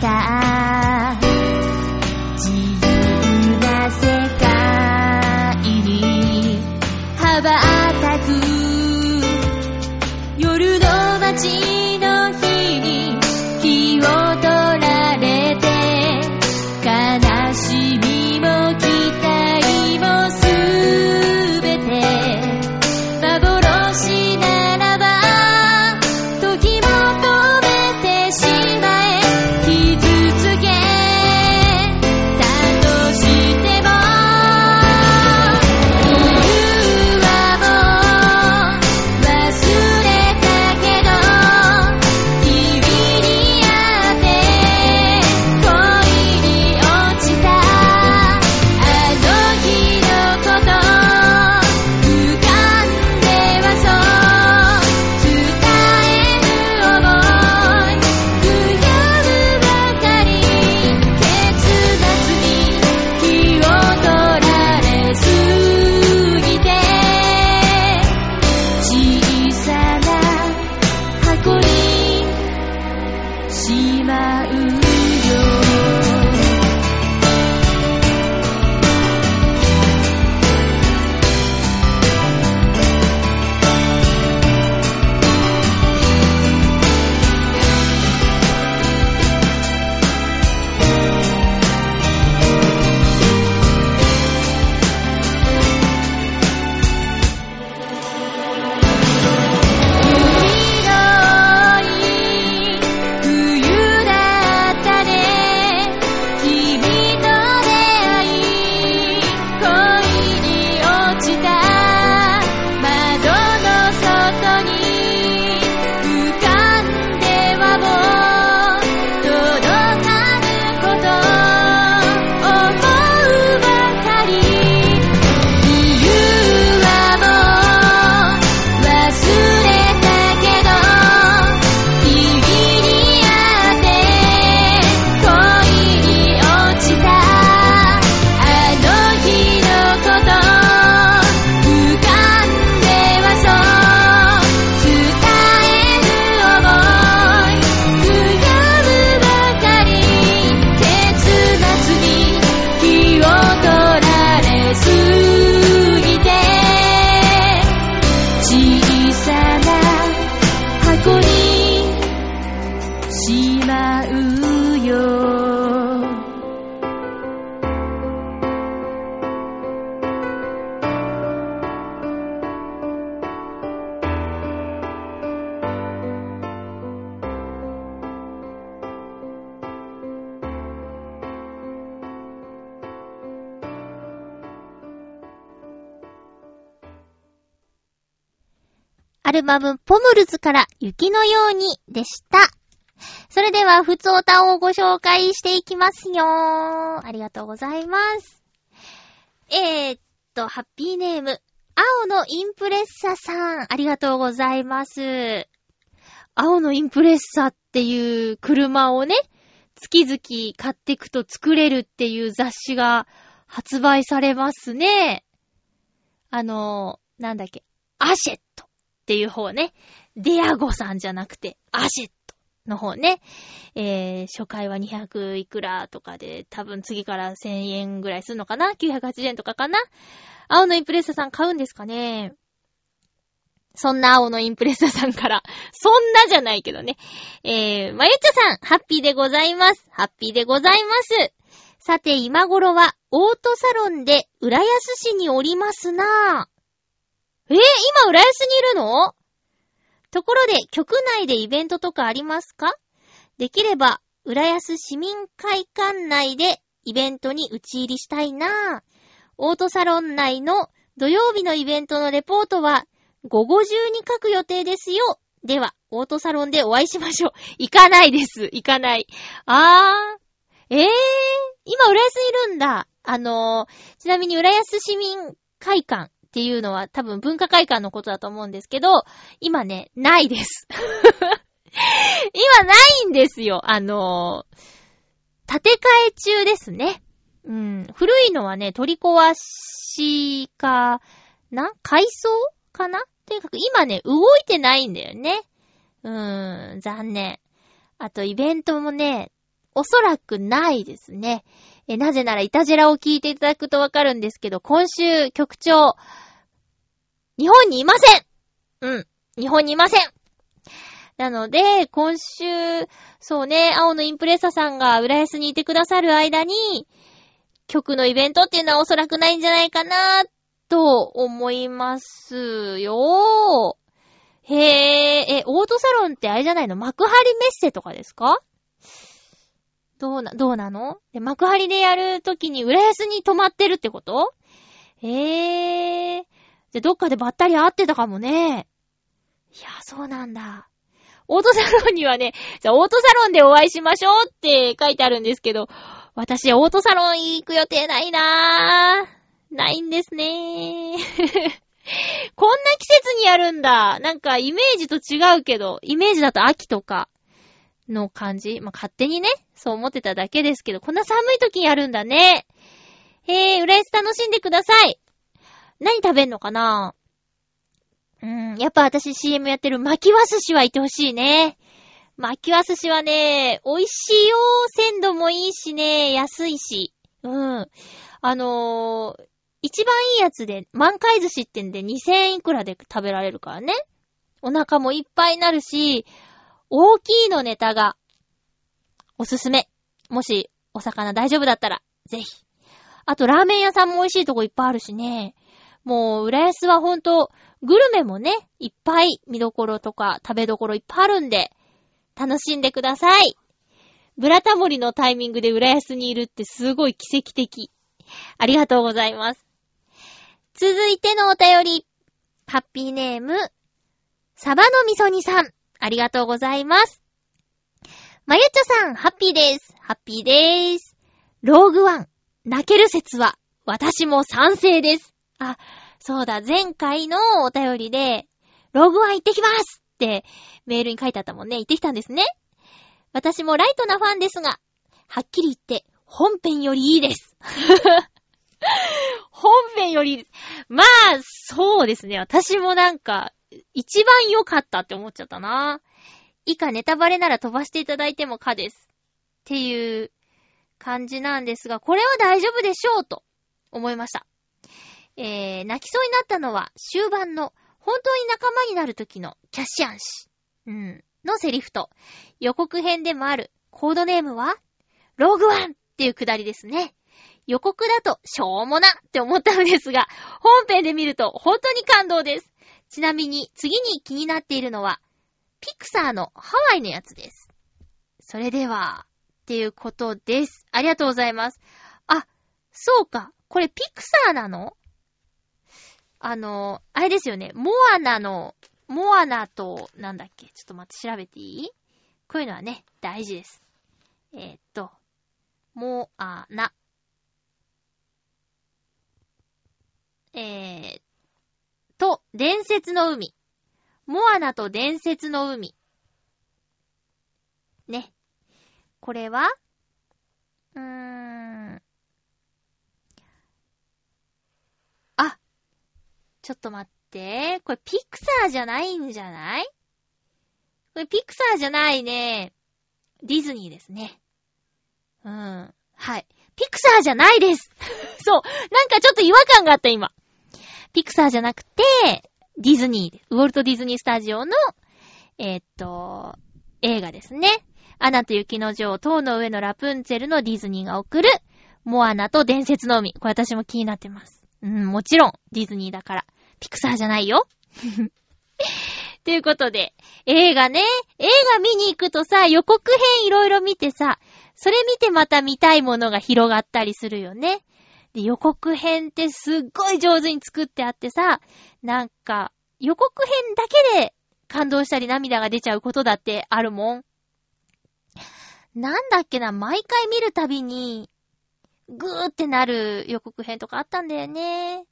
Speaker 3: 答
Speaker 1: 案。ルバムポムルズから雪のようにでした。それでは、ふつおたをご紹介していきますよありがとうございます。えー、っと、ハッピーネーム、青のインプレッサさん、ありがとうございます。青のインプレッサっていう車をね、月々買っていくと作れるっていう雑誌が発売されますね。あの、なんだっけ、アシェットっていう方ね。デアゴさんじゃなくて、アシェットの方ね。えー、初回は200いくらとかで、多分次から1000円ぐらいするのかな ?980 円とかかな？青のインプレッサさん買うんですかね？そんな青のインプレッサさんから、そんなじゃないけどね。えー、まゆちょさん、ハッピーでございます。ハッピーでございます。さて、今頃は、オートサロンで、浦安市におりますなぁ。えー、今、浦安にいるの？ところで、局内でイベントとかありますか？できれば、浦安市民会館内でイベントに打ち入りしたいなぁ。オートサロン内の土曜日のイベントのレポートは、午後中に書く予定ですよ。では、オートサロンでお会いしましょう。行かないです。行かない。あー。えー、今、浦安にいるんだ。あのー、ちなみに浦安市民会館っていうのは多分文化会館のことだと思うんですけど、今ね、ないです。今ないんですよ。あのー、建て替え中ですね。うん。古いのはね、取り壊しかな？改装かな？とにかく今ね、動いてないんだよね。うーん、残念。あと、イベントもね、おそらくないですね。え、なぜなら、イタジェラを聞いていただくとわかるんですけど、今週、局長、日本にいませんうん。日本にいませんなので、今週、そうね、青のインプレッサさんが浦安にいてくださる間に、局のイベントっていうのはおそらくないんじゃないかな、と思いますよ。へえ、え、オートサロンってあれじゃないの？幕張メッセとかですか？どうな、どうなの？で幕張でやるときに浦安に泊まってるってこと？へえ。じゃ、どっかでばったり会ってたかもね。いや、そうなんだ。オートサロンにはね、じゃあオートサロンでお会いしましょうって書いてあるんですけど、私、オートサロン行く予定ないなぁ。ないんですね こんな季節にやるんだ。なんか、イメージと違うけど、イメージだと秋とかの感じ。まあ、勝手にね、そう思ってただけですけど、こんな寒い時にやるんだね。へえ、浦安楽しんでください。何食べんのかな？うん、やっぱ私 CM やってる巻きわ寿司はいてほしいね。巻きわ寿司はね、美味しいよ。鮮度もいいしね、安いし。うん。あのー、一番いいやつで、満開寿司ってんで2000いくらで食べられるからね。お腹もいっぱいになるし、大きいのネタが、おすすめ。もし、お魚大丈夫だったら、ぜひ。あと、ラーメン屋さんも美味しいとこいっぱいあるしね。もう、浦安はほんと、グルメもね、いっぱい見どころとか食べどころいっぱいあるんで、楽しんでください。ブラタモリのタイミングで浦安にいるってすごい奇跡的。ありがとうございます。続いてのお便り。ハッピーネーム、サバのみそにさん。ありがとうございます。まゆちょさん、ハッピーです。ハッピーでーす。ローグワン、泣ける説は、私も賛成です。あ、そうだ、前回のお便りで、ログワン行ってきますってメールに書いてあったもんね。行ってきたんですね。私もライトなファンですが、はっきり言って、本編よりいいです。本編より。まあ、そうですね。私もなんか、一番良かったって思っちゃったな。以下ネタバレなら飛ばしていただいてもかです。っていう感じなんですが、これは大丈夫でしょうと思いました。えー、泣きそうになったのは終盤の本当に仲間になる時のキャッシャン氏。うん。のセリフと、予告編でもあるコードネームは、ログワンっていうくだりですね。予告だとしょうもなって思ったのですが、本編で見ると本当に感動です。ちなみに次に気になっているのは、ピクサーのハワイのやつです。それでは、っていうことです。ありがとうございます。あ、そうか。これピクサーなの？あの、あれですよね。モアナのモアナと、なんだっけ？ちょっと待って、調べていい？こういうのはね、大事です。えーっと、モアナ。えー、と、伝説の海。モアナと伝説の海。ね。これはうーん。ちょっと待って。これピクサーじゃないんじゃない？これピクサーじゃないね。ディズニーですね。うん。はい。ピクサーじゃないです そう。なんかちょっと違和感があった今。ピクサーじゃなくて、ディズニー。ウォルト・ディズニー・スタジオの、えーっと、映画ですね。アナと雪の女王、塔の上のラプンツェルのディズニーが送る、モアナと伝説の海。これ私も気になってます。うん、もちろん、ディズニーだから。ピクサーじゃないよ。ということで、映画ね、映画見に行くとさ、予告編いろいろ見てさ、それ見てまた見たいものが広がったりするよね。で、予告編ってすっごい上手に作ってあってさ、なんか、予告編だけで感動したり涙が出ちゃうことだってあるもん。なんだっけな、毎回見るたびに、ぐーってなる予告編とかあったんだよね。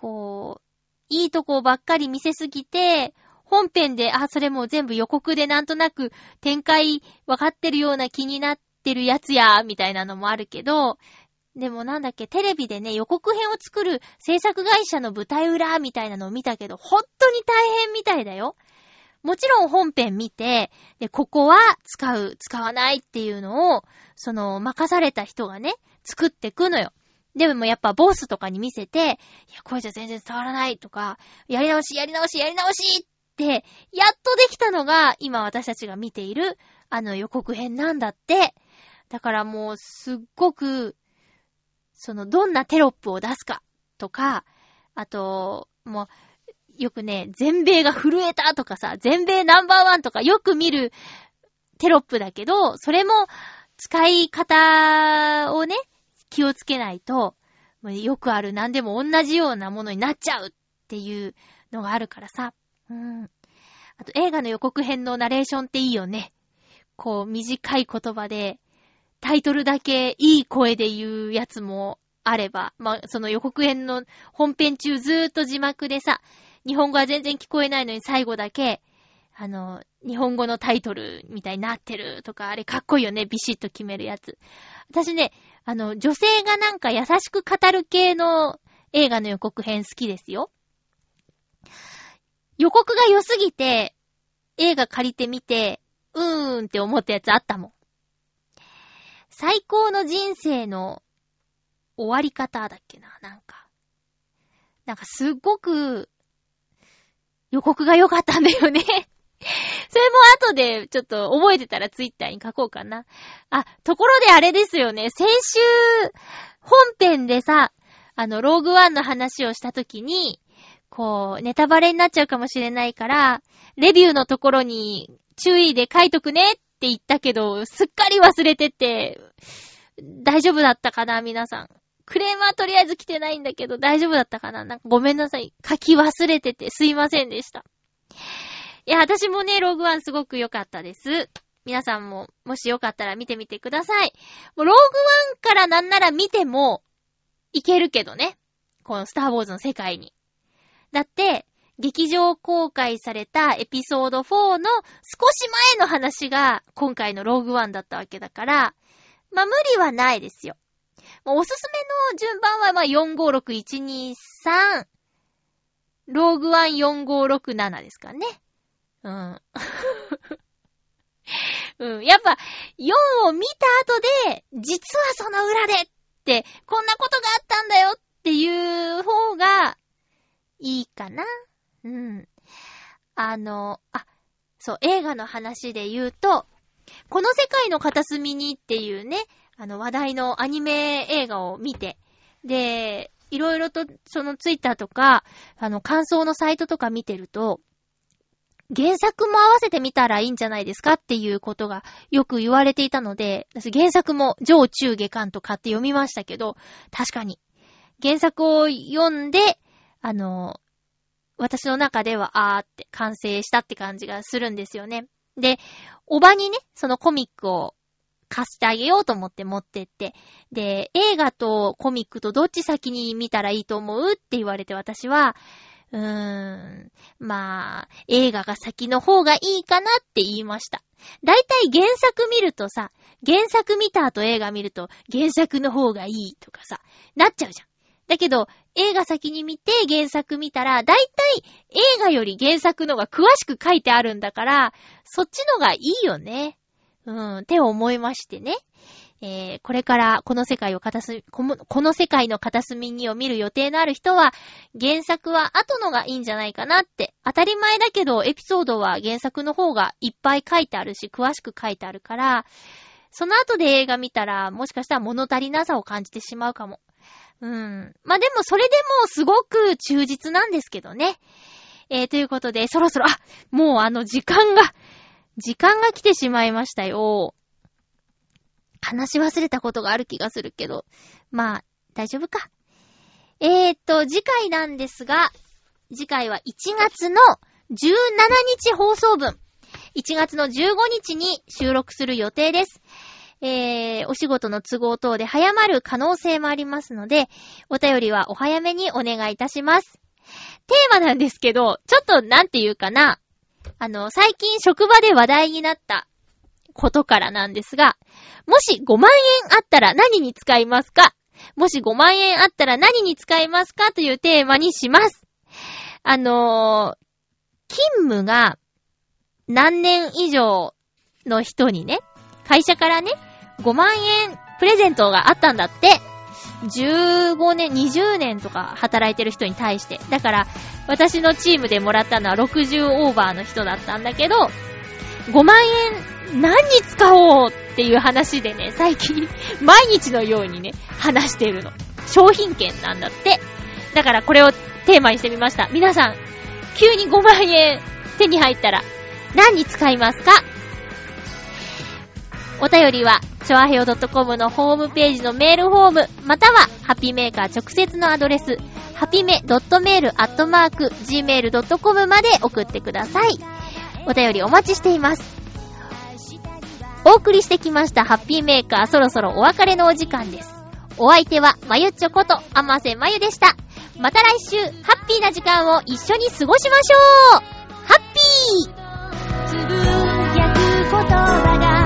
Speaker 1: こう、いいとこばっかり見せすぎて、本編で、あ、それもう全部予告でなんとなく展開分かってるような気になってるやつや、みたいなのもあるけど、でもなんだっけ、テレビでね、予告編を作る制作会社の舞台裏みたいなのを見たけど、本当に大変みたいだよ。もちろん本編見て、で、ここは使う、使わないっていうのを、その、任された人がね、作ってくのよ。でもやっぱボスとかに見せて、いや、これじゃ全然伝わらないとか、やり直し、やり直し、やり直しって、やっとできたのが、今私たちが見ている、あの予告編なんだって。だからもう、すっごく、その、どんなテロップを出すか、とか、あと、もう、よくね、全米が震えたとかさ、全米ナンバーワンとかよく見るテロップだけど、それも使い方をね、気をつけないと、よくある何でも同じようなものになっちゃうっていうのがあるからさ。うん。あと映画の予告編のナレーションっていいよね。こう短い言葉で、タイトルだけいい声で言うやつもあれば、まあ、その予告編の本編中ずーっと字幕でさ、日本語は全然聞こえないのに最後だけ、あの、日本語のタイトルみたいになってるとか、あれかっこいいよね、ビシッと決めるやつ。私ね、あの、女性がなんか優しく語る系の映画の予告編好きですよ。予告が良すぎて、映画借りてみて、うーんって思ったやつあったもん。最高の人生の終わり方だっけな、なんか。なんかすっごく予告が良かったんだよね。それも後でちょっと覚えてたらツイッターに書こうかな。あ、ところであれですよね。先週、本編でさ、あの、ローグワンの話をしたときに、こう、ネタバレになっちゃうかもしれないから、レビューのところに注意で書いとくねって言ったけど、すっかり忘れてて、大丈夫だったかな皆さん。クレームはとりあえず来てないんだけど、大丈夫だったかななんかごめんなさい。書き忘れててすいませんでした。いや、私もね、ログワンすごく良かったです。皆さんも、もしよかったら見てみてください。もうローグワンからなんなら見ても、いけるけどね。このスターウォーズの世界に。だって、劇場公開されたエピソード4の少し前の話が今回のローグワンだったわけだから、まあ無理はないですよ。おすすめの順番はま456123、ローグワン4567ですかね。うん。うん。やっぱ、4を見た後で、実はその裏でって、こんなことがあったんだよっていう方が、いいかな。うん。あの、あ、そう、映画の話で言うと、この世界の片隅にっていうね、あの話題のアニメ映画を見て、で、いろいろとそのツイッターとか、あの感想のサイトとか見てると、原作も合わせてみたらいいんじゃないですかっていうことがよく言われていたので、原作も上中下巻と買って読みましたけど、確かに。原作を読んで、あの、私の中では、あーって完成したって感じがするんですよね。で、おばにね、そのコミックを貸してあげようと思って持ってって、で、映画とコミックとどっち先に見たらいいと思うって言われて私は、うーん、まあ、映画が先の方がいいかなって言いました。だいたい原作見るとさ、原作見た後映画見ると原作の方がいいとかさ、なっちゃうじゃん。だけど、映画先に見て原作見たら、だいたい映画より原作のが詳しく書いてあるんだから、そっちのがいいよね。うん、って思いましてね。えー、これからこの世界を片す、このこの世界の片隅にを見る予定のある人は、原作は後のがいいんじゃないかなって。当たり前だけど、エピソードは原作の方がいっぱい書いてあるし、詳しく書いてあるから、その後で映画見たら、もしかしたら物足りなさを感じてしまうかも。うん。まあ、でもそれでもすごく忠実なんですけどね。えー、ということで、そろそろ、あ、もうあの時間が、時間が来てしまいましたよ。話し忘れたことがある気がするけど。まあ、大丈夫か。えーっと、次回なんですが、次回は1月の17日放送分。1月の15日に収録する予定です。えー、お仕事の都合等で早まる可能性もありますので、お便りはお早めにお願いいたします。テーマなんですけど、ちょっとなんていうかな、あの、最近職場で話題になったことからなんですが、もし5万円あったら何に使いますか？もし5万円あったら何に使いますかというテーマにします。あのー勤務が何年以上の人にね、会社からね、5万円プレゼントがあったんだって。15年、20年とか働いてる人に対して。だから、私のチームでもらったのは60オーバーの人だったんだけど、5万円何に使おうっていう話でね、最近、毎日のようにね、話しているの。商品券なんだって。だからこれをテーマにしてみました。皆さん、急に5万円手に入ったら何に使いますか？お便りは、ちょあへよ .com のホームページのメールフォーム、または、ハッピーメーカー直接のアドレス、ハピメ .mail.gmail.com まで送ってください。お便りお待ちしています。お送りしてきましたハッピーメーカー、そろそろお別れのお時間です。お相手は、まゆっちょこと、あませまゆでした。また来週、ハッピーな時間を一緒に過ごしましょうハッピー